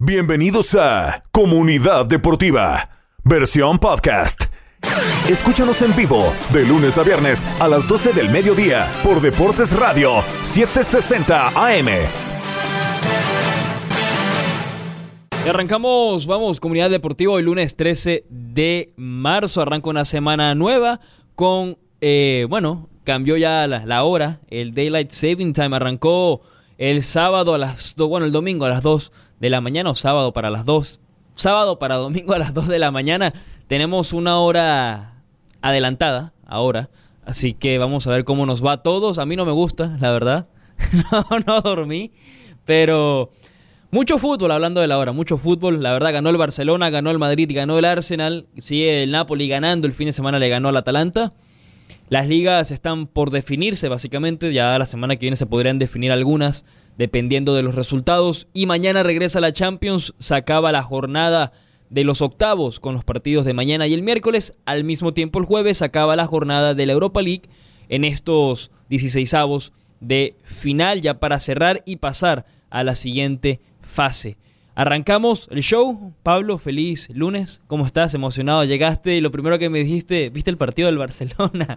Bienvenidos a Comunidad Deportiva, versión podcast. Escúchanos en vivo de lunes a viernes a las 12 del mediodía por Deportes Radio 760 AM. Arrancamos, vamos, Comunidad Deportiva, hoy lunes 13 de marzo, arranca una semana nueva con, eh, bueno, cambió ya la, hora, el Daylight Saving Time arrancó el sábado a las 2, bueno, el domingo a las 2 de la mañana o sábado para las 2. Sábado para domingo a las 2 de la mañana tenemos una hora adelantada ahora. Así que vamos a ver cómo nos va a todos. A mí no me gusta, la verdad. no, no dormí. Pero mucho fútbol, hablando de la hora, mucho fútbol. La verdad, ganó el Barcelona, ganó el Madrid, ganó el Arsenal. Sigue el Napoli ganando. El fin de semana le ganó al Atalanta. Las ligas están por definirse, básicamente. Ya la semana que viene se podrían definir algunas, dependiendo de los resultados. Y mañana regresa la Champions. Se acaba la jornada de los octavos con los partidos de mañana y el miércoles. Al mismo tiempo, el jueves acaba la jornada de la Europa League en estos 16 avos de final, ya para cerrar y pasar a la siguiente fase. Arrancamos el show. Pablo, feliz lunes. ¿Cómo estás? Emocionado. Llegaste y lo primero que me dijiste, ¿viste el partido del Barcelona?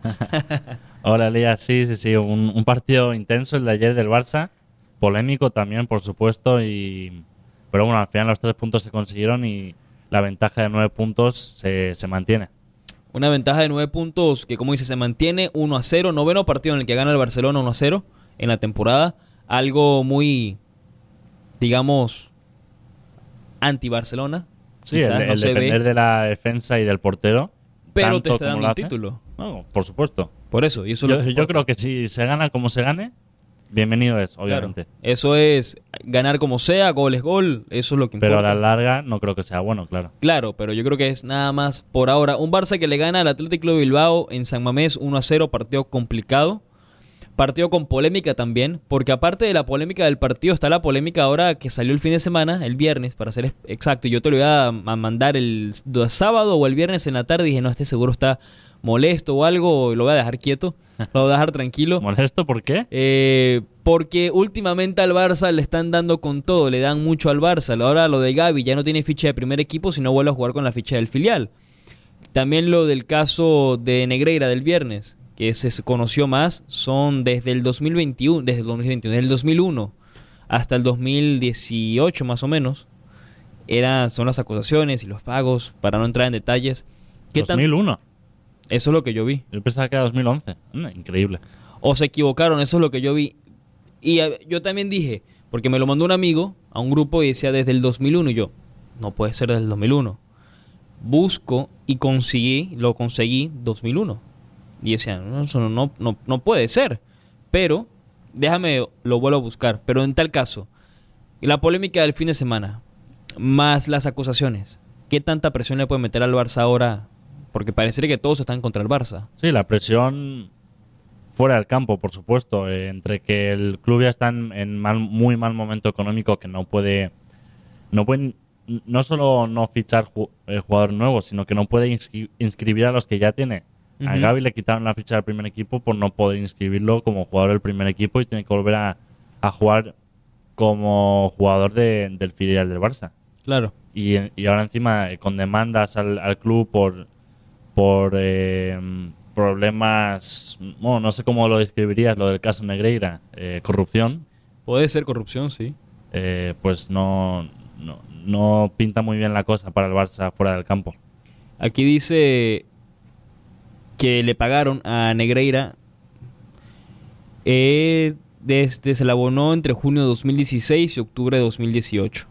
Hola, Lía. Sí, sí, sí. Un, un, partido intenso el de ayer del Barça. Polémico también, por supuesto. Y... Pero bueno, al final los tres puntos se consiguieron y la ventaja de nueve puntos se, se mantiene. Una ventaja de nueve puntos que, como dice, se mantiene 1 a 0. Noveno partido en el que gana el Barcelona 1 a 0 en la temporada. Algo muy, digamos, anti-Barcelona. Sí, el, depender de la defensa y del portero. Pero te está dando un título. No, por supuesto. Por eso. Y eso yo, yo creo que si se gana como se gane, bienvenido es, obviamente. Claro. Eso es ganar como sea, gol es gol, eso es lo que importa. Pero a la larga no creo que sea bueno, claro. Claro, pero yo creo que es nada más por ahora. Un Barça que le gana al Atlético de Bilbao en San Mamés 1 a 0, partido complicado. Partido con polémica también, porque aparte de la polémica del partido, está la polémica ahora que salió el fin de semana, el viernes, para ser exacto. Yo te lo voy a mandar el sábado o el viernes en la tarde. Y dije, no, este seguro está molesto o algo, lo voy a dejar quieto, lo voy a dejar tranquilo. ¿Molesto por qué? Eh, porque últimamente al Barça le están dando con todo, le dan mucho al Barça. Ahora lo de Gaby ya no tiene ficha de primer equipo, sino vuelve a jugar con la ficha del filial. También lo del caso de Negreira del viernes que se conoció más son desde el 2021, desde el 2021, desde el 2001 hasta el 2018 más o menos. Eran, son las acusaciones y los pagos, para no entrar en detalles. ¿Qué 2001. Tan... Eso es lo que yo vi. Yo pensaba que era 2011. Mm, increíble. O se equivocaron, eso es lo que yo vi. Y yo también dije, porque me lo mandó un amigo a un grupo y decía desde el 2001 y yo, no puede ser desde el 2001. Busco y conseguí, lo conseguí 2001 y decían, no, eso no, no, no puede ser. Pero, déjame, lo vuelvo a buscar. Pero en tal caso, la polémica del fin de semana, más las acusaciones, ¿qué tanta presión le puede meter al Barça ahora? Porque parecería que todos están contra el Barça. Sí, la presión fuera del campo, por supuesto, eh, entre que el club ya está en, mal, muy mal momento económico, que no puede, no pueden, no solo no fichar eh, jugador nuevo, sino que no puede inscri inscribir a los que ya tiene. Uh -huh. A Gaby le quitaron la ficha del primer equipo por no poder inscribirlo como jugador del primer equipo y tiene que volver a, a jugar como jugador de, del filial del Barça. Claro. Y, y ahora encima eh, con demandas al, al club por, por eh, problemas, bueno, no sé cómo lo describirías, lo del caso Negreira, eh, corrupción. Puede ser corrupción, sí. Eh, pues no, no, no pinta muy bien la cosa para el Barça fuera del campo. Aquí dice que le pagaron a Negreira eh, desde se la abonó entre junio de 2016 y octubre de 2018.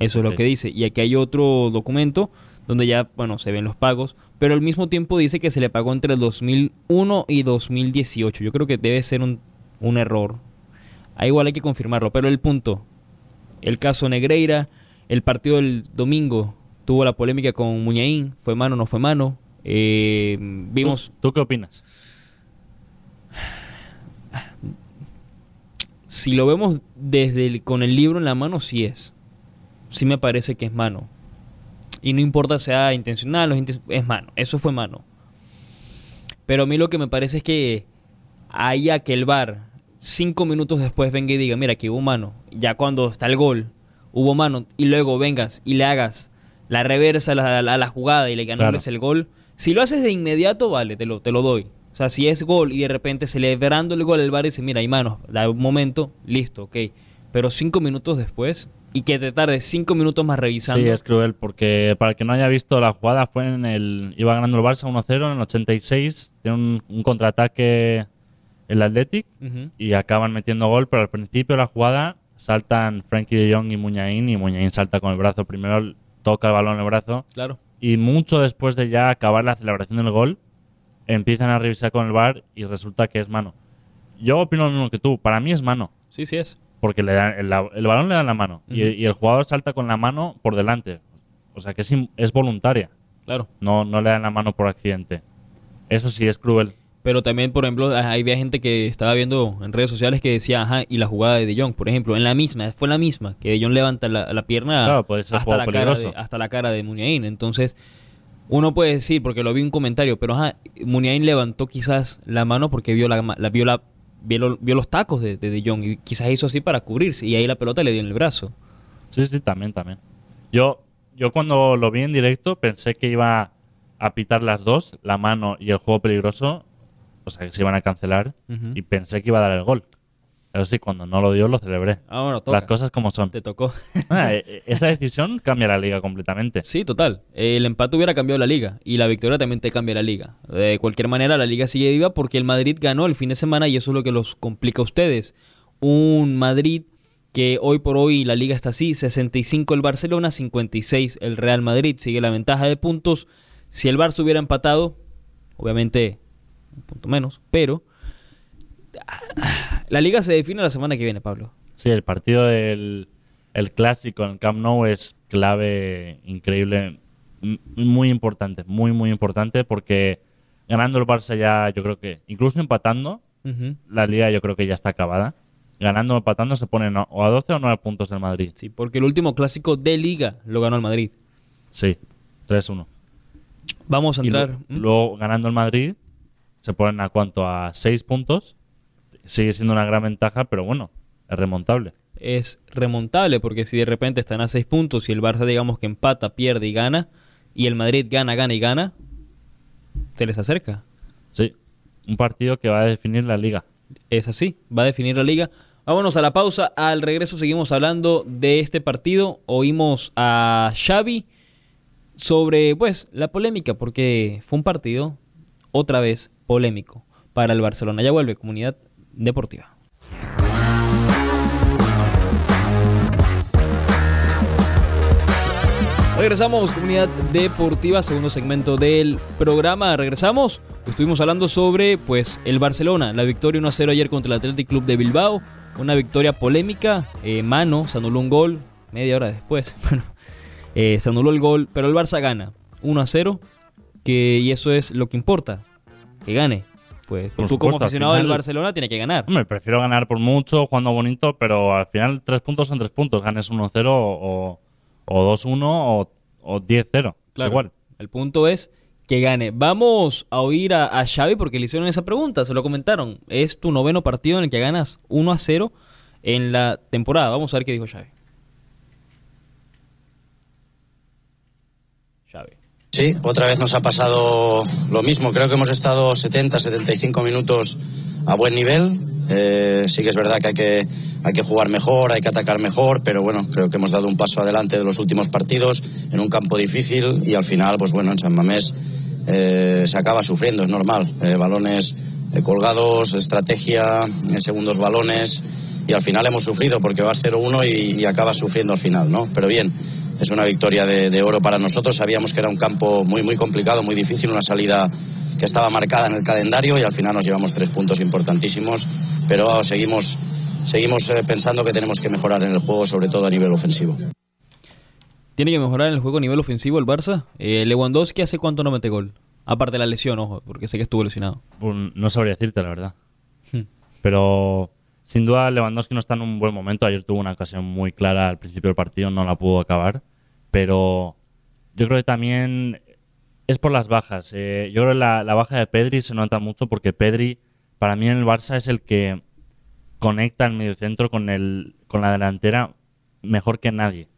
Eso okay. es lo que dice. Y aquí hay otro documento donde ya, bueno, se ven los pagos, pero al mismo tiempo dice que se le pagó entre el 2001 y 2018. Yo creo que debe ser un, un error. Ahí igual hay que confirmarlo, pero el punto, el caso Negreira, el partido del domingo tuvo la polémica con Muñain, fue mano o no fue mano, eh, vimos. ¿Tú, ¿Tú, qué opinas? Si lo vemos desde el, con el libro en la mano, sí es. Sí me parece que es mano. Y no importa sea intencional o es mano. Eso fue mano. Pero a mí lo que me parece es que haya que el bar cinco minutos después venga y diga, mira, aquí hubo mano. Ya cuando está el gol, hubo mano, y luego vengas y le hagas la reversa a la, la jugada y le Claro. el gol, si lo haces de inmediato, vale, te lo, te lo doy. O sea, si es gol y de repente celebrando el gol, el bar dice, mira, hay manos, da un momento, listo, ok. Pero cinco minutos después, y que te tarde cinco minutos más revisando. Sí, es cruel porque para el que no haya visto la jugada fue en el iba ganando el Barça 1-0 en el 86, tiene un, un contraataque el Athletic y acaban metiendo gol, pero al principio de la jugada saltan Frankie de Jong y Muñain y Muñain salta con el brazo primero, toca el balón en el brazo Claro. Y mucho después de ya acabar la celebración del gol empiezan a revisar con el VAR y resulta que es mano. Yo opino lo mismo que tú, para mí es mano Sí, sí es. porque le dan, el, el balón le dan la mano y, el jugador salta con la mano por delante. O sea que es, es voluntaria, Claro. no, no le dan la mano por accidente. Eso sí es cruel. Pero también, por ejemplo, hay había gente que estaba viendo en redes sociales que decía, ajá, y la jugada de De Jong, por ejemplo, en la misma, fue la misma, que De Jong levanta la, la pierna Claro, hasta, la cara de, hasta la cara de Muniain. Entonces, uno puede decir, porque lo vi en un comentario, pero ajá, Muniain levantó quizás la mano porque vio la, la- vio la vio los tacos de, de De Jong y quizás hizo así para cubrirse y ahí la pelota le dio en el brazo. Sí, sí, también, también. Yo, yo cuando lo vi en directo pensé que iba a pitar las dos, la mano y el juego peligroso, o sea que se iban a cancelar y pensé que iba a dar el gol. Pero sí, cuando no lo dio lo celebré. Ah, bueno, toca. Las cosas como son. Te tocó. Ah, eh, eh, esa decisión cambia la liga completamente. Sí, total. El empate hubiera cambiado la liga y la victoria también te cambia la liga. De cualquier manera, la liga sigue viva porque el Madrid ganó el fin de semana y eso es lo que los complica a ustedes. Un Madrid que hoy por hoy la liga está así, 65 el Barcelona, 56 el Real Madrid. Sigue la ventaja de puntos. Si el Barça hubiera empatado, obviamente un punto menos, pero la liga se define la semana que viene, Pablo. Sí, el partido del el clásico en el Camp Nou es clave, increíble, muy importante, muy, muy importante porque ganando el Barça ya, yo creo que, incluso empatando, la liga yo creo que ya está acabada. Ganando o empatando se ponen o a 12 o 9 puntos el Madrid. Sí, porque el último clásico de liga lo ganó el Madrid. Sí, 3-1. Vamos a Y entrar. lu- ¿Mm? luego ganando el Madrid se ponen a cuánto, a 6 puntos. Sigue siendo una gran ventaja, pero bueno, es remontable. es remontable, porque si de repente están a seis puntos y el Barça digamos que empata, pierde y gana, y el Madrid gana, gana y gana, se les acerca. Sí, un partido que va a definir la liga. Es así, va a definir la liga. Vámonos a la pausa, al regreso seguimos hablando de este partido, oímos a Xavi sobre pues la polémica, porque fue un partido otra vez polémico para el Barcelona. Ya vuelve comunidad deportiva. Regresamos, comunidad deportiva, segundo segmento del programa. Regresamos. Estuvimos hablando sobre pues el Barcelona, la victoria 1-0 ayer contra el Athletic Club de Bilbao. Una victoria polémica, eh, mano, se anuló un gol media hora después. Bueno, eh, se anuló el gol, pero el Barça gana 1-0, que, y eso es lo que importa, que gane. Pues Por tú como supuesto, aficionado del final- Barcelona tiene que ganar. Hombre, prefiero ganar por mucho, jugando bonito, pero al final tres puntos son tres puntos. Ganes 1-0 o, o 2-1 o, o 10-0. Es Claro. igual. El punto es que gane. Vamos a oír a, a Xavi porque le hicieron esa pregunta, se lo comentaron. Es tu noveno partido en el que ganas 1 a 0 en la temporada. Vamos a ver qué dijo Xavi. Xavi. Sí, otra vez nos ha pasado lo mismo. Creo que hemos estado 70, 75 minutos a buen nivel. Eh, sí que es verdad que hay, que hay que jugar mejor, hay que atacar mejor, pero bueno, creo que hemos dado un paso adelante de los últimos partidos en un campo difícil y al final, pues bueno, en San Mamés eh, se acaba sufriendo, es normal. Eh, balones colgados, estrategia, segundos balones y al final hemos sufrido porque vas 0-1 y, y acabas sufriendo al final, ¿no? Pero bien, es una victoria de, de oro para nosotros. Sabíamos que era un campo muy, muy complicado, muy difícil, una salida que estaba marcada en el calendario y al final nos llevamos tres puntos importantísimos, pero seguimos, seguimos eh, pensando que tenemos que mejorar en el juego, sobre todo a nivel ofensivo. ¿Tiene que mejorar en el juego a nivel ofensivo el Barça? Eh, Lewandowski hace cuánto no mete gol. Aparte de la lesión, ojo, porque sé que estuvo lesionado. Pues no sabría decirte, la verdad. Hmm. Pero sin duda Lewandowski no está en un buen momento. Ayer tuvo una ocasión muy clara al principio del partido, no la pudo acabar. Pero yo creo que también es por las bajas. Eh, yo creo que la, la baja de Pedri se nota mucho porque Pedri, para mí en el Barça, es el que conecta el mediocentro con, el, con la delantera mejor que nadie.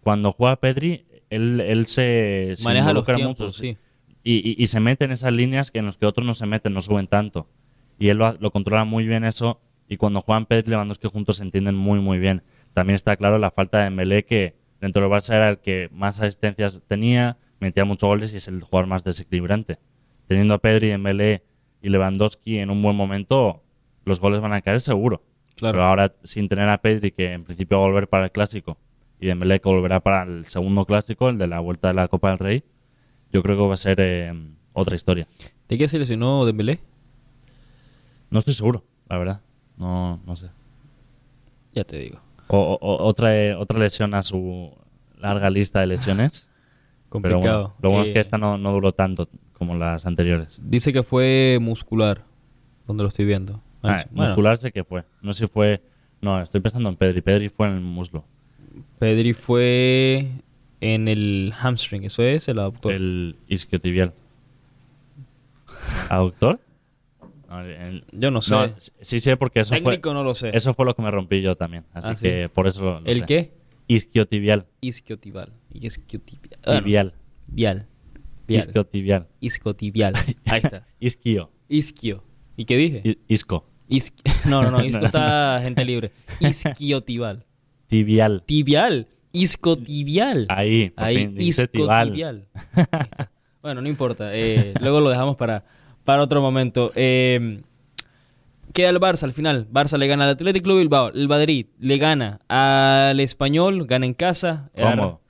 Cuando juega Pedri, él, él se, se Maneja los tiempos, mucho, sí. y, y- y se mete en esas líneas que en los que otros no se meten, no suben tanto. Y él lo, lo controla muy bien eso. Y cuando juegan Pedri y Lewandowski juntos se entienden muy, muy bien. También está claro la falta de Dembélé, que dentro del Barça era el que más asistencias tenía, metía muchos goles y es el jugador más desequilibrante. Teniendo a Pedri, Dembélé y Lewandowski en un buen momento, los goles van a caer seguro. Claro. Pero ahora, sin tener a Pedri, que en principio va a volver para el Clásico, y Dembélé que volverá para el segundo Clásico, el de la Vuelta de la Copa del Rey, yo creo que va a ser eh, otra historia. ¿De qué se lesionó Dembélé? No estoy seguro, la verdad. No, no sé. Ya te digo. O, o- o- otra, eh, otra lesión a su larga lista de lesiones. Pero Complicado. bueno, lo bueno es que Eh, esta no, no duró tanto como las anteriores. Dice que fue muscular, donde lo estoy viendo. Ah, Bueno, muscular sé que fue. No sé si fue... No, estoy pensando en Pedri. Pedri fue en el muslo. Pedri fue en el hamstring, eso es el aductor. El isquiotibial. ¿Aductor? No, el- Yo no sé. no, sí sé porque eso fue, Técnico no lo sé. eso fue lo que me rompí yo también. Así Ah, sí. que por eso lo, lo ¿El sé. qué? Isquiotibial. Isquiotibial. Isquiotibial. Ah. Tibial. Vial. Vial. Isquiotibial. Iscotibial. Ahí está. Isquio. Isquio. ¿Y qué dije? I- Isco. No, no, no. Isco está gente libre. Isquiotibial. Tibial. Tibial. Iscotibial. Ahí, Ahí, iscotibial. Bueno, no importa. eh, luego lo dejamos para, para otro momento. Eh, queda el Barça al final. Barça le gana al Athletic Club Bilbao. El Madrid le gana al Español. Gana en casa. Cómodo.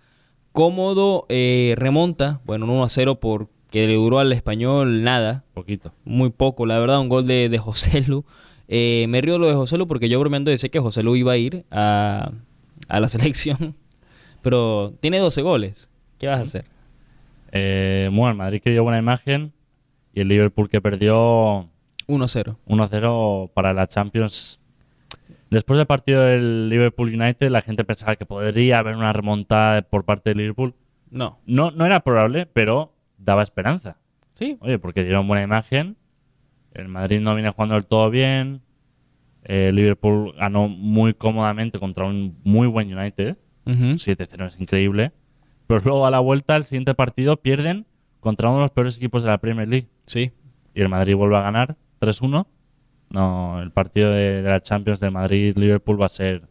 Cómodo. eh, remonta. Bueno, un 1 a 0 porque le duró al Español nada. Poquito. Muy poco, la verdad. Un gol de, de José Lu. Eh, me río lo de José Lu porque yo bromeando decía que José Lu iba a ir a, a la selección. Pero tiene 12 goles. ¿Qué vas a hacer? Eh, bueno, Madrid que dio buena imagen y el Liverpool que perdió 1-0. 1-0 para la Champions. Después del partido del Liverpool United, la gente pensaba que podría haber una remontada por parte del Liverpool. No. No, no era probable, pero daba esperanza. Sí. Oye, porque dieron buena imagen. El Madrid no viene jugando del todo bien. Liverpool ganó muy cómodamente contra un muy buen United. Ujú. 7-0 es increíble. Pero luego a la vuelta, el siguiente partido, pierden contra uno de los peores equipos de la Premier League. Sí. Y el Madrid vuelve a ganar 3-1. No, el partido de, de la Champions de Madrid-Liverpool va a ser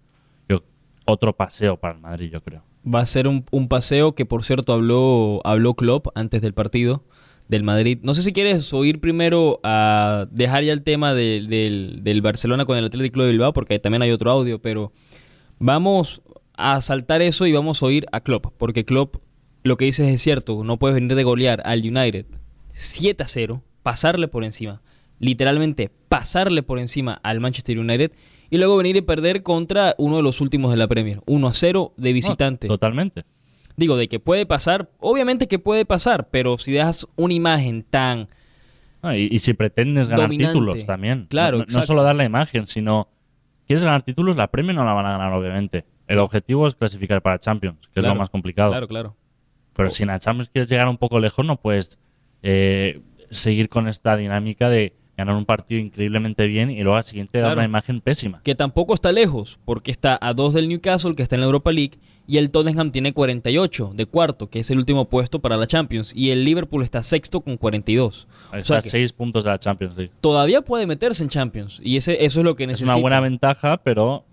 yo, otro paseo para el Madrid, yo creo. Va a ser un, un paseo que, por cierto, habló, habló Klopp antes del partido del Madrid. No sé si quieres oír primero a dejar ya el tema de- del, del Barcelona con el Atlético de Bilbao, porque también hay otro audio, pero vamos a saltar eso y vamos a oír a Klopp, porque Klopp lo que dice es cierto, no puedes venir de golear al United 7 a 0, pasarle por encima, literalmente pasarle por encima al Manchester United y luego venir y perder contra uno de los últimos de la Premier, 1 a 0 de visitante. No, totalmente. Digo, de que puede pasar, obviamente que puede pasar, pero si dejas una imagen tan... No, y, y si pretendes ganar Dominante. títulos también. Claro, no, no solo dar la imagen, sino. ¿Quieres ganar títulos? La Premier no la van a ganar, obviamente. El objetivo es clasificar para Champions, que es lo más complicado. Claro, claro. Pero si en la Champions quieres llegar un poco lejos, no puedes eh, seguir con esta dinámica de ganar un partido increíblemente bien y luego al siguiente dar una imagen pésima. Que tampoco está lejos, porque está a dos del Newcastle, que está en la Europa League, y el Tottenham tiene 48 de cuarto, que es el último puesto para la Champions, y el Liverpool está sexto con 42. O Está sea a que seis puntos de la Champions League. todavía puede meterse en Champions, y ese, eso es lo que Es necesita. una buena ventaja, pero.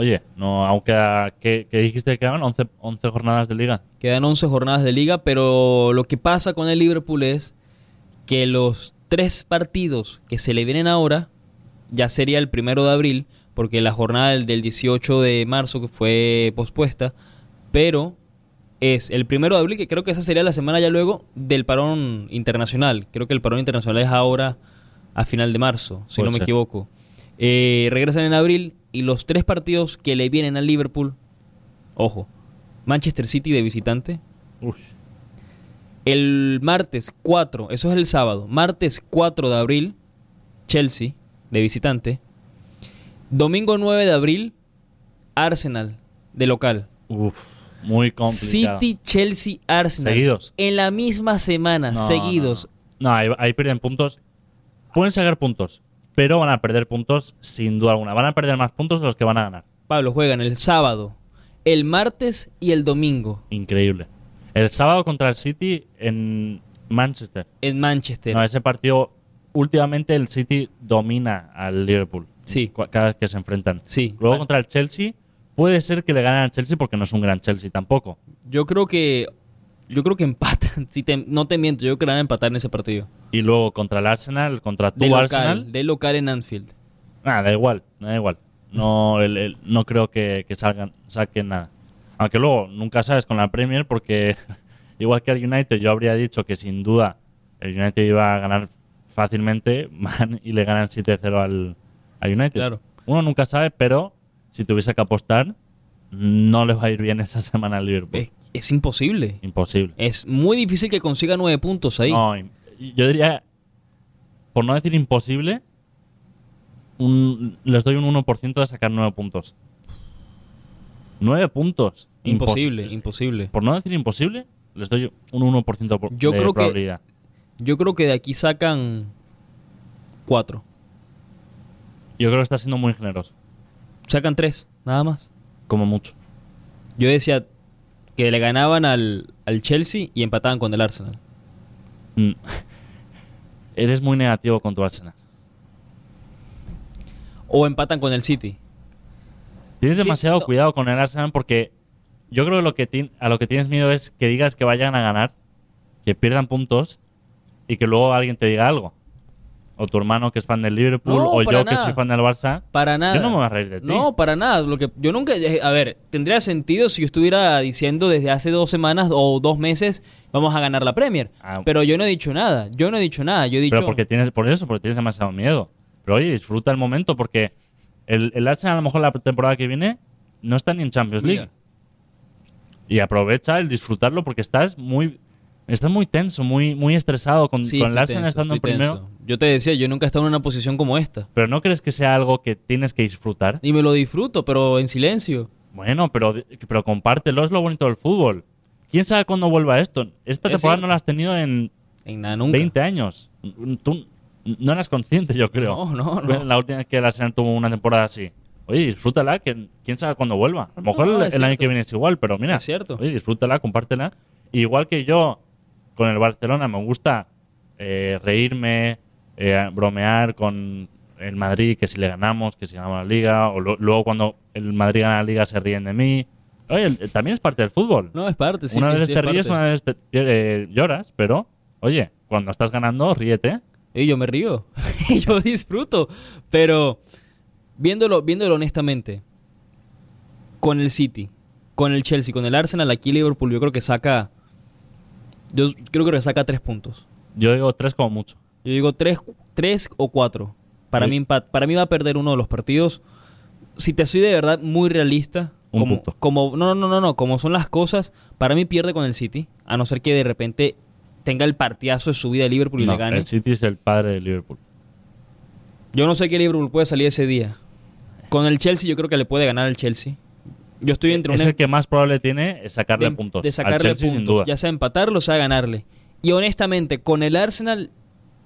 Oye, no, aunque a- ¿qué, qué dijiste que quedaban 11, 11 jornadas de liga. Quedan 11 jornadas de liga, pero lo que pasa con el Liverpool es que los tres partidos que se le vienen ahora, ya sería el primero de abril, porque la jornada del, del 18 de marzo que fue pospuesta, pero es el primero de abril, que creo que esa sería la semana ya luego del parón internacional. Creo que el parón internacional es ahora a final de marzo, si Puede no me ser. equivoco. Eh, regresan en abril y los tres partidos que le vienen al Liverpool, ojo, Manchester City de visitante, el martes 4, eso es el sábado, martes 4 de abril, Chelsea de visitante. Domingo 9 de abril, Arsenal de local. uf, muy complicado. City, Chelsea, Arsenal. Seguidos. En la misma semana, No, seguidos. No, no. No, ahí, ahí pierden puntos. Pueden sacar puntos, pero van a perder puntos sin duda alguna. Van a perder más puntos de los que van a ganar. Pablo juegan el sábado el martes y el domingo Increíble. El sábado contra el City en Manchester. en Manchester. No, ese partido, últimamente el City domina al Liverpool. Sí. Cada vez que se enfrentan. Sí. Luego Ah. contra el Chelsea, puede ser que le ganen al Chelsea porque no es un gran Chelsea tampoco. Yo creo que yo creo que empatan. Si te- no te miento, yo creo que van a empatar en ese partido. Y luego contra el Arsenal, contra tu De local, Arsenal. de local en Anfield. Ah, da igual, da igual. No, el- el- no creo que, que salgan, saquen nada. Aunque luego nunca sabes con la Premier porque igual que el United yo habría dicho que sin duda el United iba a ganar fácilmente y le ganan 7-0 al, al United. Claro. Uno nunca sabe, pero si tuviese que apostar no le va a ir bien esa semana al Liverpool. Es, es imposible. Imposible. Es muy difícil que consiga nueve puntos ahí. No, yo diría, por no decir imposible, un- les doy un 1% de sacar 9 puntos. 9 puntos. imposible, Impos- imposible. Por no decir imposible, les doy un 1% por- Yo de creo que- probabilidad. Yo creo que de aquí sacan cuatro. Yo creo que está siendo muy generoso, Sacan tres, nada más. Como mucho. Yo decía que le ganaban al, al Chelsea y empataban con el Arsenal. Mm. Eres muy negativo con tu Arsenal. O empatan con el City. Tienes Sí, demasiado no. cuidado con el Arsenal porque yo creo que lo que ti- a lo que tienes miedo es que digas que vayan a ganar, que pierdan puntos y que luego alguien te diga algo. O tu hermano que es fan del Liverpool, No, o yo que soy fan del Barça. Para nada. Yo no me voy a reír de ti. No, para nada. Lo que yo nunca, eh, a ver, tendría sentido si yo estuviera diciendo desde hace dos semanas o dos meses vamos a ganar la Premier. Ah. Pero yo no he dicho nada. Yo no he dicho nada. Yo he dicho. Pero porque tienes, por eso, porque tienes demasiado miedo. Pero oye, disfruta el momento porque el, el Arsenal a lo mejor la temporada que viene no está ni en Champions League. Mira. Y aprovecha el disfrutarlo porque estás muy estás muy tenso, muy muy estresado con, Sí, con el Arsenal tenso, estando en primero. tenso. Yo te decía, yo nunca he estado en una posición como esta. Pero ¿no crees que sea algo que tienes que disfrutar? Y me lo disfruto, pero en silencio. Bueno, pero, pero compártelo, es lo bonito del fútbol. ¿Quién sabe cuándo vuelva esto? Esta Es temporada cierto. no la has tenido en En nada, nunca. 20 años. Tú no eras consciente, yo creo. No, no, no. La última vez que el Arsenal tuvo una temporada así. Oye, disfrútala, que quién sabe cuándo vuelva. A lo mejor No, el, año que viene es igual, pero mira. Es cierto. Oye, disfrútala, compártela. Igual que yo, con el Barcelona, me gusta eh, reírme, eh, bromear con el Madrid, que si le ganamos, que si ganamos la liga, o lo- luego cuando el Madrid gana la liga se ríen de mí. Oye, también es parte del fútbol. No, es parte, sí. una sí, vez sí, te es ríes, parte. una vez te, eh, lloras, pero oye, cuando estás ganando, ríete. Y yo me río. y yo disfruto. Pero viéndolo, viéndolo honestamente, con el City, con el Chelsea, con el Arsenal, aquí Liverpool, yo creo que saca. Yo creo que saca tres puntos. Yo digo tres como mucho. Yo digo tres, tres o cuatro. Para Sí. mí, para mí va a perder uno de los partidos. Si te soy de verdad muy realista, Un como, punto. como no, no, no, no, como son las cosas, para mí pierde con el City, a no ser que de repente tenga el partidazo de su vida de Liverpool y No, le gane. el City es el padre de Liverpool. Yo no sé qué Liverpool puede salir ese día. Con el Chelsea yo creo que le puede ganar al Chelsea. Yo estoy entre Es un el que más probable tiene es sacarle de, puntos. de Al sacarle Chelsea, puntos, sin duda. ya sea empatarlo, sea ganarle. Y honestamente, con el Arsenal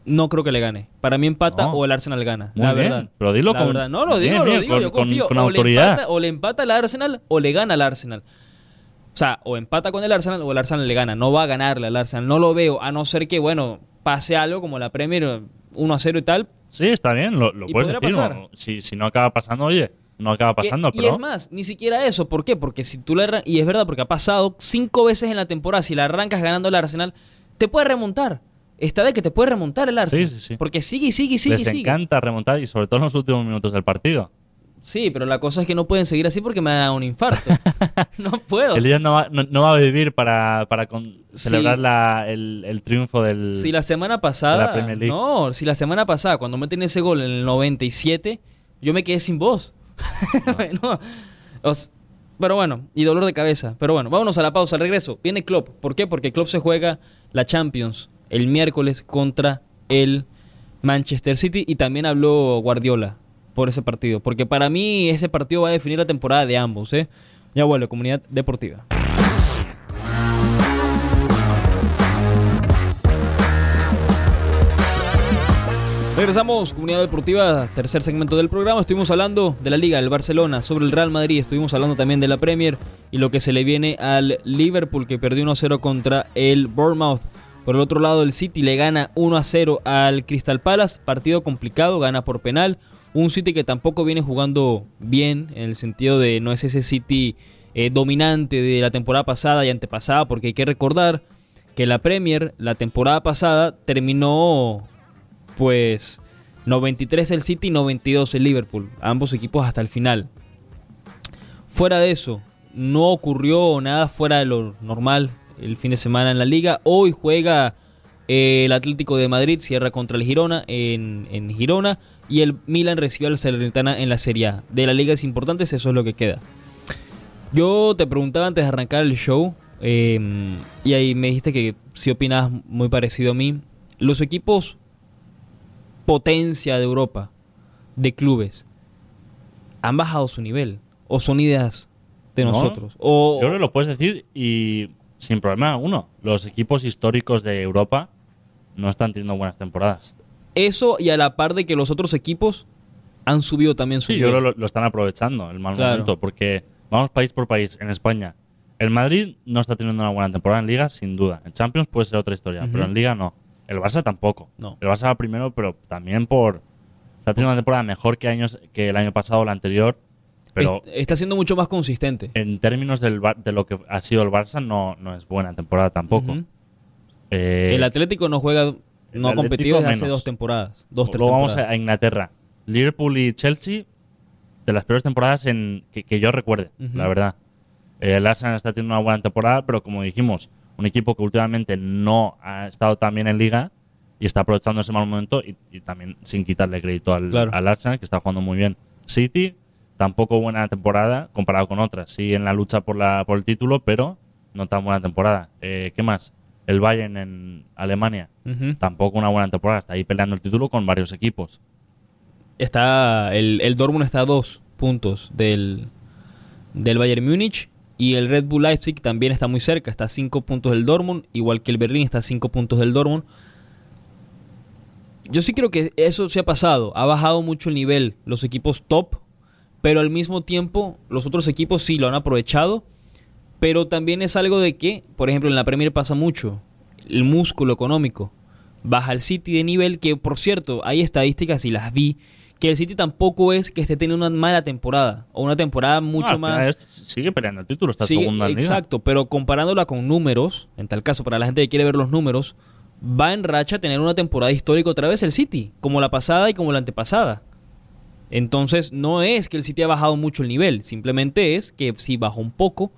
no creo que le gane. Para mí empata No. o el Arsenal gana, Muy la bien, verdad. pero dilo La con- verdad. No, lo bien, digo, lo digo, con- yo con- confío. con o, le autoridad. empata, o le empata al Arsenal o le gana al Arsenal. O sea, o empata con el Arsenal o el Arsenal le gana. No va a ganarle al Arsenal. No lo veo, a no ser que, bueno, pase algo como la Premier 1 a 0 y tal. Sí, está bien, lo, puedes decir. Si, si no acaba pasando, oye, no acaba Que- pasando, y pero es más, ni siquiera eso. ¿Por qué? Porque si tú le arran- y es verdad, porque ha pasado cinco veces en la temporada, si la arrancas ganando el Arsenal, te puede remontar. Está de que te puede remontar el Arsenal. sí, sí. Porque sigue y sigue y sigue les sigue. encanta remontar y sobre todo en los últimos minutos del partido. Sí, pero la cosa es que no pueden seguir así porque me da un infarto. no puedo. No va, no, no va a vivir para, para con- Sí. celebrar la- el, el triunfo del... Si la semana de la pasada. Premier League. No, si la semana pasada, cuando meten ese gol en el 97, yo me quedé sin voz. No, pero bueno, y dolor de cabeza. Pero bueno, vámonos a la pausa. Al regreso, viene Klopp. ¿Por qué? Porque Klopp se juega la Champions el miércoles contra el Manchester City y también habló Guardiola por ese partido. Porque para mí ese partido va a definir la temporada de ambos. ¿eh? Ya vuelve, comunidad deportiva. Regresamos, comunidad deportiva, tercer segmento del programa. Estuvimos hablando de la Liga, del Barcelona, sobre el Real Madrid, estuvimos hablando también de la Premier y lo que se le viene al Liverpool que perdió 1-0 contra el Bournemouth. Por el otro lado, el City le gana 1-0 al Crystal Palace, partido complicado, gana por penal. Un City que tampoco viene jugando bien, en el sentido de no es ese City eh, dominante de la temporada pasada y antepasada, porque hay que recordar que la Premier la temporada pasada terminó pues 93 el City y 92 el Liverpool, ambos equipos hasta el final. Fuera de eso, no ocurrió nada fuera de lo normal el fin de semana en la liga. Hoy juega eh, el Atlético de Madrid, cierra contra el Girona en, en Girona y el Milan recibe al Salernitana en la Serie A. De las ligas importantes eso es lo que queda. Yo te preguntaba antes de arrancar el show eh, y ahí me dijiste que si opinabas muy parecido a mí. Los equipos potencia de Europa, de clubes, han bajado su nivel o son ideas de No, nosotros. O, Yo creo que lo puedes decir y sin problema alguno. Los equipos históricos de Europa no están teniendo buenas temporadas. Eso y a la par de que los otros equipos han subido también su Sí, yo nivel. que lo, lo están aprovechando el mal Claro. momento, porque vamos país por país. En España, el Madrid no está teniendo una buena temporada en Liga, sin duda. En Champions puede ser otra historia, pero en Liga no. El Barça tampoco. No. El Barça va primero, pero también por. Está teniendo una temporada mejor que, años, que el año pasado o el anterior, pero Est- está siendo mucho más consistente. en términos del, Bar- de lo que ha sido el Barça, no, no es buena temporada tampoco. Eh, El Atlético no juega, no ha competido desde hace menos. dos temporadas. Dos, tres Luego vamos temporadas. a, a Inglaterra. Liverpool y Chelsea, de las peores temporadas en, que, que yo recuerde, la verdad. Eh, el Arsenal está teniendo una buena temporada, pero como dijimos, un equipo que últimamente no ha estado tan bien en Liga y está aprovechando ese mal momento y, y también sin quitarle crédito al, Claro. al Arsenal, que está jugando muy bien. City, tampoco buena temporada comparado con otras. Sí, en la lucha por, la, por el título, pero no tan buena temporada. Eh, ¿Qué más? El Bayern en Alemania, tampoco una buena temporada. Está ahí peleando el título con varios equipos. Está, el, el Dortmund está a dos puntos del, del Bayern Múnich. Y el Red Bull Leipzig también está muy cerca. Está a cinco puntos del Dortmund. Igual que el Berlín está a cinco puntos del Dortmund. Yo sí creo que eso se ha pasado. Ha bajado mucho el nivel los equipos top. Pero al mismo tiempo los otros equipos sí lo han aprovechado. Pero también es algo de que, por ejemplo, en la Premier pasa mucho. El músculo económico. Baja el City de nivel, que por cierto, hay estadísticas y las vi, que el City tampoco es que esté teniendo una mala temporada. O una temporada mucho No, final más... sigue peleando el título, está Sigue- Liga. exacto, pero comparándola con números, en tal caso, para la gente que quiere ver los números, va en racha a tener una temporada histórica otra vez el City, como la pasada y como la antepasada. Entonces, no es que el City ha bajado mucho el nivel, simplemente es que sí bajó un poco,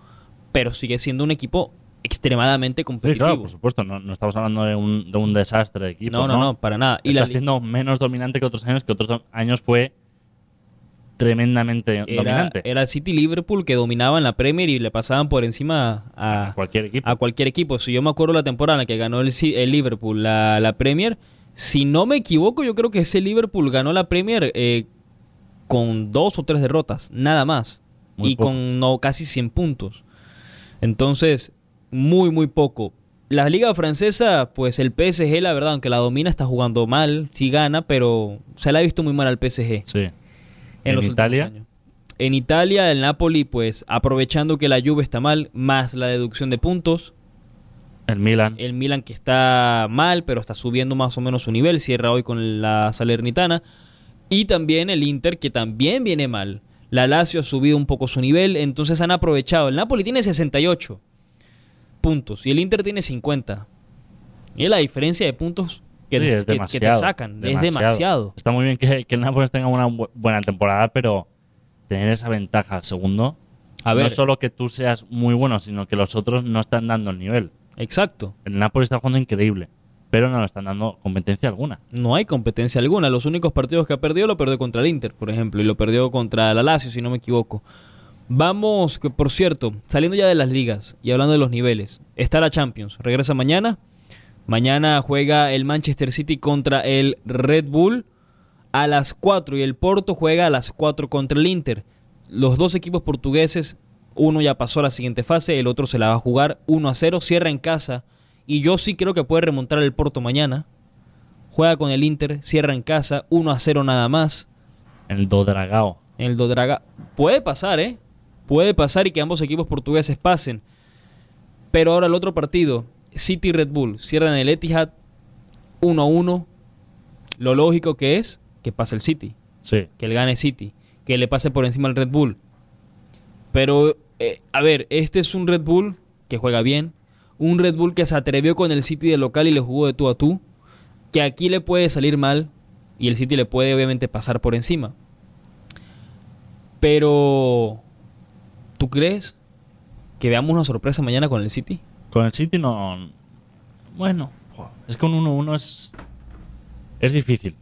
pero sigue siendo un equipo extremadamente Sí, competitivo. claro, por supuesto. No, no estamos hablando de un, de un desastre de equipo. no, no, no, para nada. Y Está la, siendo menos dominante que otros años, que otros años fue tremendamente era, dominante. era el City Liverpool que dominaba en la Premier y le pasaban por encima a, a cualquier equipo. a cualquier equipo. Si yo me acuerdo la temporada en la que ganó el, el Liverpool la, la Premier, si no me equivoco, yo creo que ese Liverpool ganó la Premier eh, con dos o tres derrotas, nada más. Muy y poco. con no casi 100 puntos. Entonces, muy, muy poco. La liga francesa, pues el PSG, la verdad, aunque la domina, está jugando mal, sí gana, pero se la ha visto muy mal al PSG sí. en, ¿En los Italia? años. En Italia, el Napoli, pues aprovechando que la Juve está mal, más la deducción de puntos. El Milan. El Milan que está mal, pero está subiendo más o menos su nivel, cierra hoy con la Salernitana. Y también el Inter, que también viene mal. La Lazio ha subido un poco su nivel, entonces han aprovechado. El Napoli tiene 68 puntos y el Inter tiene 50. Y es la diferencia de puntos que, Sí, es que te demasiado, sacan. Es demasiado. Está muy bien que, que el Nápoles tenga una bu- buena temporada, pero tener esa ventaja al segundo. A ver, No solo que tú seas muy bueno, sino que los otros no están dando el nivel. exacto. El Nápoles está jugando increíble, pero no le están dando competencia alguna. No hay competencia alguna. Los únicos partidos que ha perdido lo perdió contra el Inter, por ejemplo, y lo perdió contra la Lazio, si no me equivoco. Vamos, que por cierto, saliendo ya de las ligas y hablando de los niveles, está la Champions. Regresa mañana. Mañana juega el Manchester City contra el Red Bull a las 4 y el Porto juega a las 4 contra el Inter. Los dos equipos portugueses, uno ya pasó a la siguiente fase, el otro se la va a jugar 1 a 0, cierra en casa y yo sí creo que puede remontar el Porto mañana. Juega con el Inter, cierra en casa, 1 a 0 nada más. El Dodragao. En el Dodraga. Puede pasar, ¿eh? Puede pasar y que ambos equipos portugueses pasen. Pero ahora el otro partido, City Red Bull, cierran el Etihad 1 a 1. Lo lógico que es que pase el City, Sí. que le gane City, que le pase por encima al Red Bull. Pero, eh, a ver, este es un Red Bull que juega bien, un Red Bull que se atrevió con el City de local y le jugó de tú a tú, que aquí le puede salir mal y el City le puede obviamente pasar por encima. Pero, ¿tú crees que veamos una sorpresa mañana con el City? Con el City no. Bueno, es que un 1-1 es. Es difícil.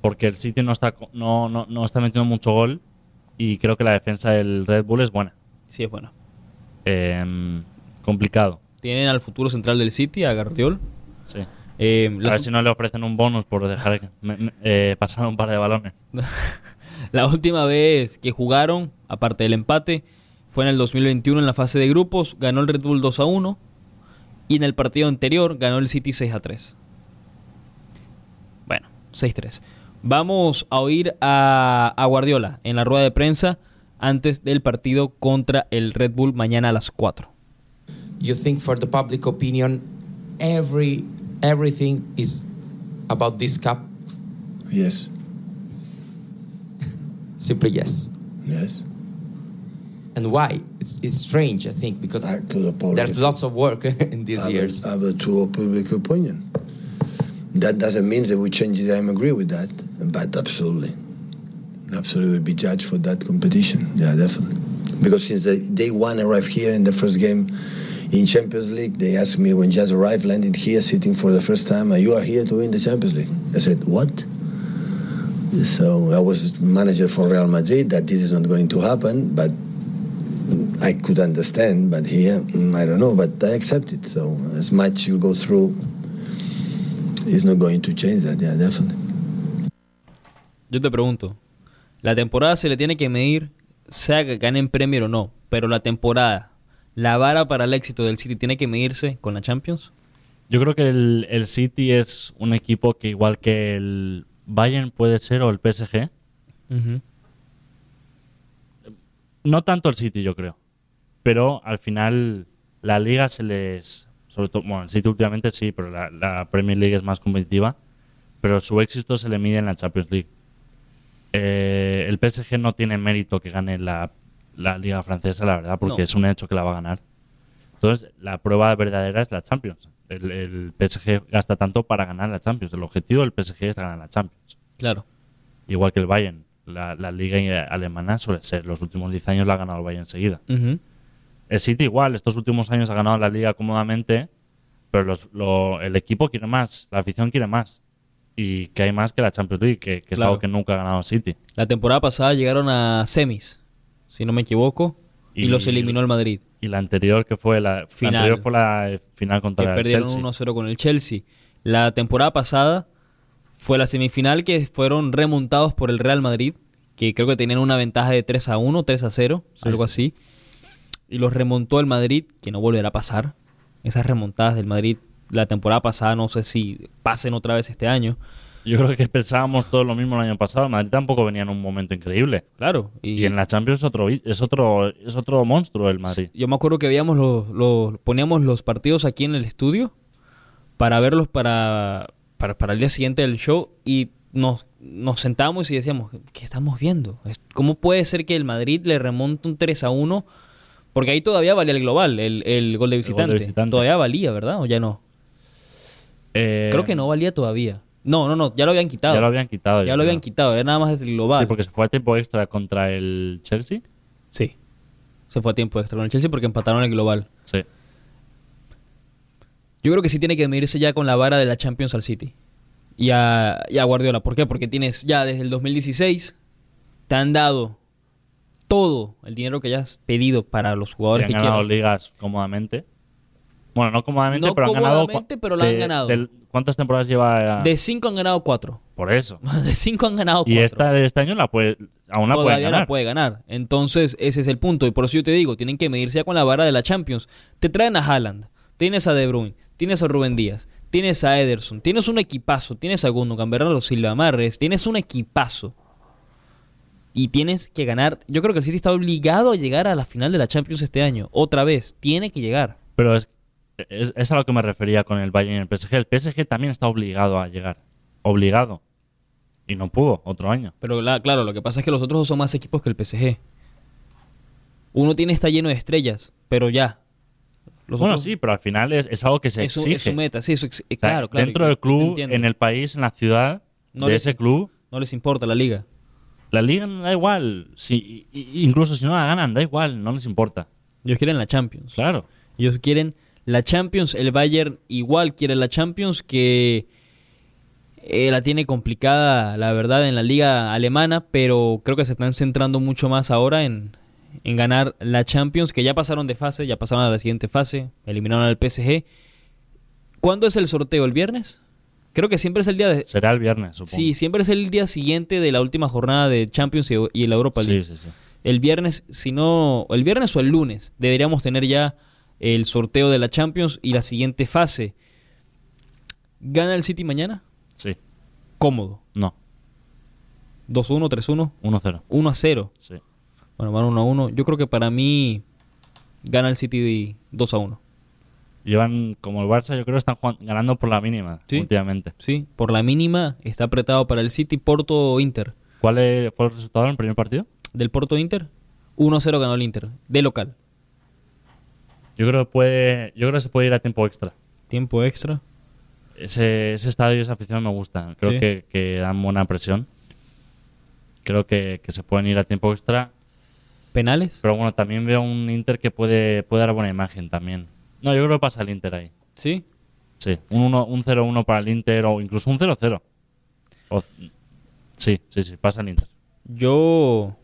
Porque el City no está, co- no, no, no está metiendo mucho gol. Y creo que la defensa del Red Bull es buena. Sí, es bueno. Em, complicado. Tienen al futuro central del City, a Gardiol. Sí. Eh, A ver si no le ofrecen un bonus por dejar que- me- me- eh, pasar un par de balones. La última vez que jugaron, aparte del empate, fue en el 2021 en la fase de grupos. Ganó el Red Bull 2 a 1. Y en el partido anterior ganó el City 6 a 3. Bueno, 6-3. Vamos a oír a, a Guardiola en la rueda de prensa antes del partido contra el Red Bull mañana a las 4. You think for the public opinion every everything is about this cup Yes, simply yes yes. and why it's, it's strange i think because the there's lots of work in these I years I to a public opinion. That doesn't mean that we change it. I agree with that, but absolutely, absolutely be judged for that competition. Yeah, definitely. Because since the day one arrived here in the first game in Champions League, they asked me when just arrived, landed here, sitting for the first time, "Are you are here to win the Champions League?" I said, "What?" So I was manager for Real Madrid. That this is not going to happen, but I could understand, but here, mm, I don't know, but I accept it. So as much you go through, it's not going to change that, yeah, definitely. Yo te pregunto, la temporada se le tiene que medir, sea que ganen Premier o no, pero la temporada, la vara para el éxito del City tiene que medirse con la Champions. Yo creo que el, el City es un equipo que, igual que el Bayern puede ser o el PSG, no tanto el City, yo creo. Pero al final la liga se les. Sobre todo, bueno, el City últimamente sí, pero la, la Premier League es más competitiva. Pero su éxito se le mide en la Champions League. Eh, el PSG no tiene mérito que gane la, la liga francesa, la verdad, porque No. es un hecho que la va a ganar. Entonces, la prueba verdadera es la Champions. El, el PSG gasta tanto para ganar la Champions. El objetivo del PSG es ganar la Champions Claro. igual que el Bayern. La, la liga alemana suele ser, los últimos 10 años la ha ganado el Bayern enseguida. Ujú. El City igual, estos últimos años ha ganado la liga cómodamente, pero los- lo- el equipo quiere más, la afición quiere más. Y que hay más que la Champions League, que, que es algo que nunca ha ganado el City. La temporada pasada llegaron a semis, si no me equivoco, y, Y- los eliminó el Madrid, Y la anterior que fue la, la Final. anterior fue la eh, final que contra el perdieron Chelsea. 1-0 con el Chelsea. La temporada pasada fue la semifinal que fueron remontados por el Real Madrid, que creo que tenían una ventaja de 3 a 1, 3 a 0, Sí, algo sí. así. Y los remontó el Madrid, que no volverá a pasar. Esas remontadas del Madrid la temporada pasada no sé si pasen otra vez este año. Yo creo que pensábamos todo lo mismo el año pasado. El Madrid tampoco venía en un momento increíble. Claro. Y, en la Champions es otro, es otro, es otro monstruo el Madrid. Yo me acuerdo que veíamos los, los- poníamos los partidos aquí en el estudio para verlos para, para, para el día siguiente del show y nos, nos sentábamos y decíamos, ¿qué estamos viendo? ¿Cómo puede ser que el Madrid le remonte un 3 a 1? Porque ahí todavía valía el global, el, el gol de gol de visitante. visitante. Todavía valía, ¿verdad? ¿O ya no? Eh, Creo que no valía todavía. No, no, no, ya lo habían quitado. Ya lo habían quitado. Ya lo creo. habían quitado, era nada más el global. Sí, porque se fue a tiempo extra contra el Chelsea. Sí. Se fue a tiempo extra con el Chelsea porque empataron el global. Sí. Yo creo que sí tiene que medirse ya con la vara de la Champions al City. Y a, y a Guardiola. ¿Por qué? Porque tienes ya desde el 2016, te han dado todo el dinero que hayas pedido para los jugadores han que ganado quieras. ligas cómodamente. Bueno, no cómodamente, No pero han ganado. cómodamente, pero la han ganado. del- ¿Cuántas temporadas lleva? De 5 han ganado 4. Por eso. De 5 han ganado 4. Y esta de este año la puede, aún la puede Todavía ganar. la puede ganar. Entonces, ese es el punto. Y por eso yo te digo, tienen que medirse ya con la vara de la Champions. Te traen a Haaland, tienes a De Bruyne, tienes a Rubén Díaz, tienes a Ederson, tienes un equipazo, tienes a Gundogan, Bernardo Silva, Marres, tienes un equipazo. Y tienes que ganar. Yo creo que el City está obligado a llegar a la final de la Champions este año. Otra vez. Tiene que llegar. Pero es, es, es a lo que me refería con el Bayern y el PSG. El PSG también está obligado a llegar. Obligado. Y no pudo otro año. Pero la- claro, lo que pasa es que los otros dos son más equipos que el PSG. Uno tiene está lleno de estrellas, pero ya. Los bueno, otros- sí, pero al final es, es algo que se es exige. es su meta, sí, eso ex- eh, O sea, claro. Dentro del club, en el país, en la ciudad, No de les- ese club, No les importa la liga. la liga da igual. Si, incluso si no la ganan, da igual, no les importa. Ellos quieren la Champions. Claro. Ellos quieren la Champions. El Bayern igual quiere la Champions, que eh, la tiene complicada, la verdad, en la liga alemana, pero creo que se están centrando mucho más ahora en, en ganar la Champions, que ya pasaron de fase, ya pasaron a la siguiente fase, eliminaron al PSG. ¿Cuándo es el sorteo? ¿El viernes? Creo que siempre es el día de... Será el viernes, supongo. Sí, siempre es el día siguiente de la última jornada de Champions y, y la Europa League. sí, sí, sí. El viernes, si no, el viernes o el lunes, deberíamos tener ya el sorteo de la Champions y la siguiente fase. ¿Gana el City mañana? Sí. Cómodo. No. 2-1, 3-1, 1-0. 1-0. Sí. Bueno, van 1-1. Yo creo que para mí gana el City 2-1. Llevan, como el Barça, yo creo que están jugando- ganando por la mínima Sí. últimamente. Sí, por la mínima está apretado para el City Porto Inter. ¿Cuál fue el resultado en el primer partido? Del Porto Inter, 1-0 ganó el Inter, de local. Yo creo que puede, yo creo que se puede ir a tiempo extra. Tiempo extra. Ese, ese estadio y esa afición me gusta. Creo Sí. que, que dan buena presión. Creo que, que se pueden ir a tiempo extra. Penales. Pero bueno, también veo un Inter que puede, puede dar buena imagen también. No, yo creo que pasa el Inter ahí. Sí. Sí, un 1 un 0-1 para el Inter o incluso un 0-0. O- Sí, sí, sí, pasa el Inter. Yo,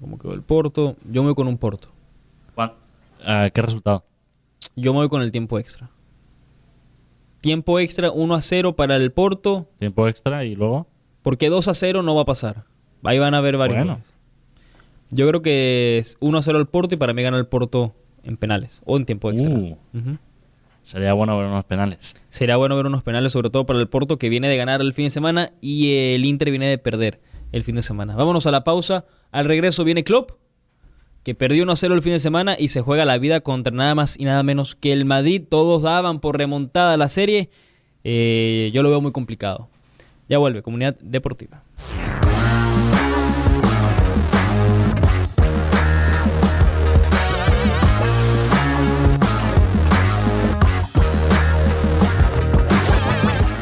como quedó el Porto, yo me voy con un Porto. ¿Cuán- ah, ¿Qué resultado? Yo me voy con el tiempo extra. Tiempo extra 1 a 0 para el Porto, Tiempo extra y luego. porque 2 a 0 no va a pasar. Ahí van a haber varios. Bueno. goles. Yo creo que es 1 a 0 el Porto y para mí gana el Porto en penales o en tiempo extra. Uh. Sería bueno ver unos penales. Será bueno ver unos penales, sobre todo para el Porto que viene de ganar el fin de semana y el Inter viene de perder el fin de semana. Vámonos a la pausa. Al regreso viene Klopp, que perdió 1 a 0 el fin de semana y se juega la vida contra nada más y nada menos que el Madrid. Todos daban por remontada la serie. Eh, yo lo veo muy complicado. Ya vuelve, comunidad deportiva.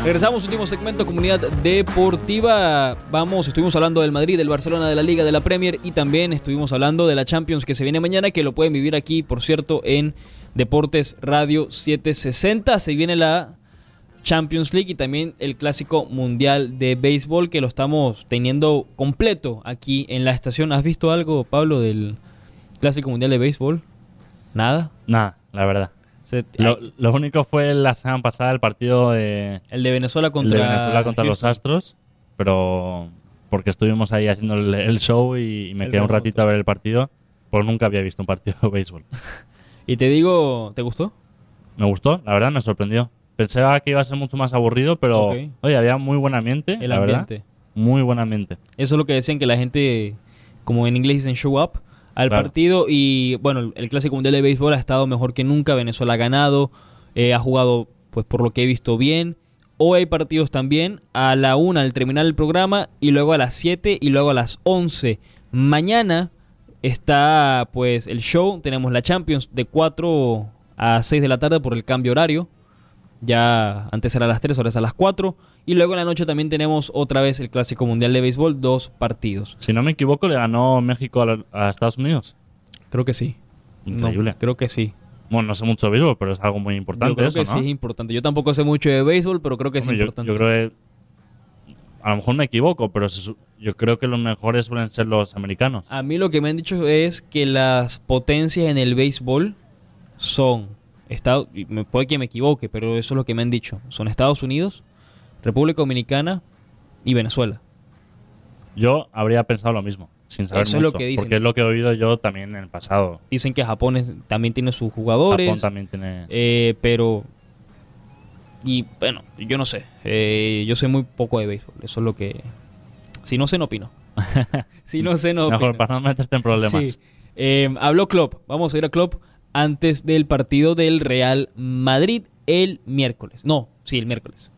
Regresamos, último segmento, comunidad deportiva. Vamos, estuvimos hablando del Madrid, del Barcelona, de la Liga, de la Premier y también estuvimos hablando de la Champions que se viene mañana, que lo pueden vivir aquí, por cierto, en Deportes Radio 760. Se viene la Champions League y también el Clásico Mundial de Béisbol que lo estamos teniendo completo aquí en la estación. ¿Has visto algo, Pablo, del Clásico Mundial de Béisbol? Nada. Nada, la verdad. Se- Lo, lo único fue la semana pasada el partido de, el de Venezuela el contra, de Venezuela contra los. Astros, pero porque estuvimos ahí haciendo el, el show y, y me El quedé un ratito a ver el partido, pues nunca había visto un partido de béisbol. Y te digo, ¿te gustó? Me gustó, la verdad me sorprendió. Pensaba que iba a ser mucho más aburrido, pero Ok. oye, había muy buen ambiente, El la ambiente. verdad. Muy buen ambiente. Eso es lo que decían que la gente, como en inglés dicen show up, al Claro. partido. Y bueno, el- el Clásico Mundial de Béisbol ha estado mejor que nunca. Venezuela ha ganado, eh, ha jugado, pues por lo que he visto, bien. Hoy hay partidos también a la una al terminar el programa y luego a las 7 y luego a las 11. Mañana está pues el show, tenemos la Champions de 4 a 6 de la tarde por el cambio horario. Ya antes era a las 3, ahora es a las 4. Y luego en la noche también tenemos otra vez el Clásico Mundial de Béisbol, dos partidos. Si no me equivoco, le ganó México a, la- a Estados Unidos. Creo que sí. Increíble. No, creo que sí. Bueno, no sé mucho de béisbol, pero es algo muy Yo importante creo eso, que ¿no? sí es importante. Yo tampoco sé mucho de béisbol, pero creo que Hombre, es yo- importante. Yo, creo que. A lo mejor me equivoco, pero yo creo que los mejores suelen ser los americanos. A mí lo que me han dicho es que las potencias en el béisbol son Estados, puede que me equivoque, pero eso es lo que me han dicho. Son Estados Unidos, República Dominicana y Venezuela. Yo habría pensado lo mismo, sin saber Eso es lo mucho, que dicen. Porque es lo que he oído yo también en el pasado. Dicen que Japón es- también tiene sus jugadores. Japón también tiene. Eh, pero. Y bueno, yo no sé. Eh, yo sé muy poco de béisbol. Eso es lo que. Si no sé, no opino. si no sé, no. Mejor para no meterte en problemas. Sí. Eh, habló Klopp. Vamos a ir a Klopp antes del partido del Real Madrid el miércoles. No, sí, el miércoles.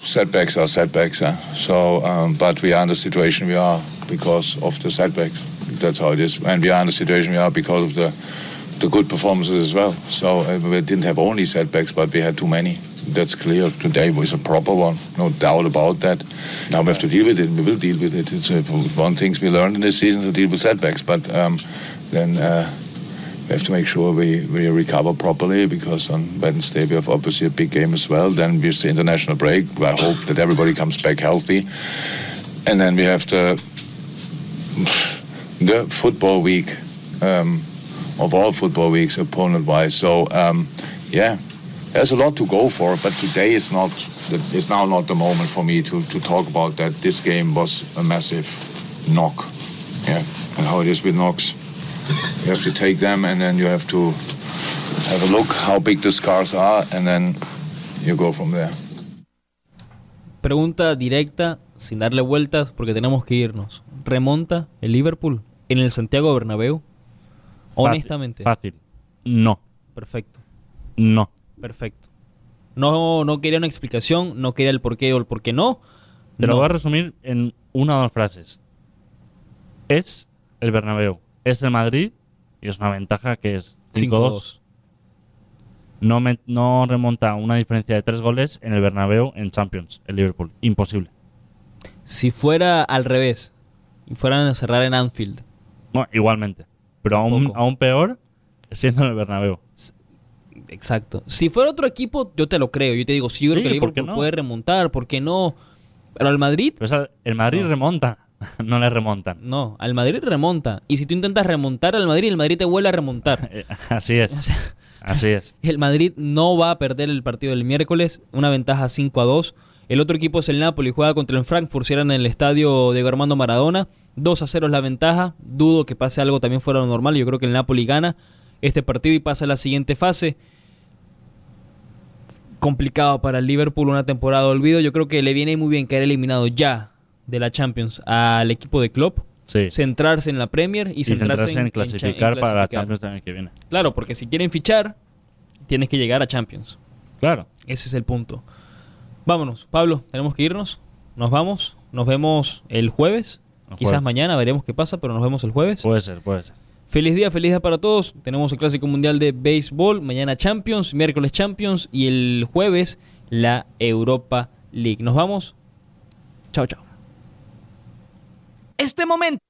Setbacks are setbacks, huh? so um, but we are in the situation we are because of the setbacks. That's how it is, and we are in the situation we are because of the the good performances as well. So uh, we didn't have only setbacks, but we had too many. That's clear. Today was a proper one, no doubt about that. Now we have to deal with it. We will deal with it. It's uh, one things we learned in this season to deal with setbacks, but um, then. Uh, we have to make sure we, we recover properly because on Wednesday we have obviously a big game as well. Then we the international break. I hope that everybody comes back healthy. And then we have the, the football week um, of all football weeks, opponent wise. So, um, yeah, there's a lot to go for, but today is not, is now not the moment for me to, to talk about that. This game was a massive knock. Yeah, and how it is with knocks you have to take them and then you have to have a look how big the scars are and then you go from there. Pregunta directa, sin darle vueltas, porque tenemos que irnos. ¿Remonta el Liverpool en el Santiago Bernabéu? Honestamente. Fácil. No. Perfecto, No. perfecto. No, no quería una explicación, no quería el por qué o el por qué no. Te lo No. voy a resumir en una o dos frases. Es el Bernabéu. Es el Madrid y es una ventaja que es 5-2. 5-2. No, me- no remonta una diferencia de tres goles en el Bernabéu en Champions, el Liverpool. Imposible. Si fuera al revés, y fueran a cerrar en Anfield, Bueno, igualmente. Pero aún, aún peor siendo en el Bernabéu. Exacto. Si fuera otro equipo, yo te lo creo. Yo te digo, sí, yo creo que el ¿por qué Liverpool no? puede remontar, ¿por qué no? Pero al Madrid, Pero esa- el Madrid No. remonta. no le remontan. no. Al Madrid remonta. Y si tú intentas remontar al Madrid, el Madrid te vuelve a remontar. Así es. Así es. El Madrid no va a perder el partido del miércoles, una ventaja 5 a 2. El otro equipo es el Napoli, juega contra el Frankfurt, si eran en el estadio de Armando Maradona. 2 a 0 es la ventaja. Dudo que pase algo también fuera lo normal. Yo creo que el Napoli gana este partido y pasa a la siguiente fase. Complicado para el Liverpool, una temporada de olvido. Yo creo que le viene muy bien caer eliminado ya de la Champions al equipo de Klopp. Sí. Centrarse en la Premier y, Y centrarse en, cha- clasificar en para la. Champions año que viene. Claro, porque si quieren fichar, tienes que llegar a Champions. Claro. Ese es el punto. Vámonos, Pablo, tenemos que irnos. Nos vamos. Nos vemos el jueves. El Quizás jueves. mañana veremos qué pasa, pero nos vemos el jueves. Puede ser, puede ser. Feliz día, feliz día para todos. Tenemos el Clásico Mundial de Béisbol. Mañana Champions, miércoles Champions y el jueves la Europa League. Nos vamos. Chao, chao. Este momento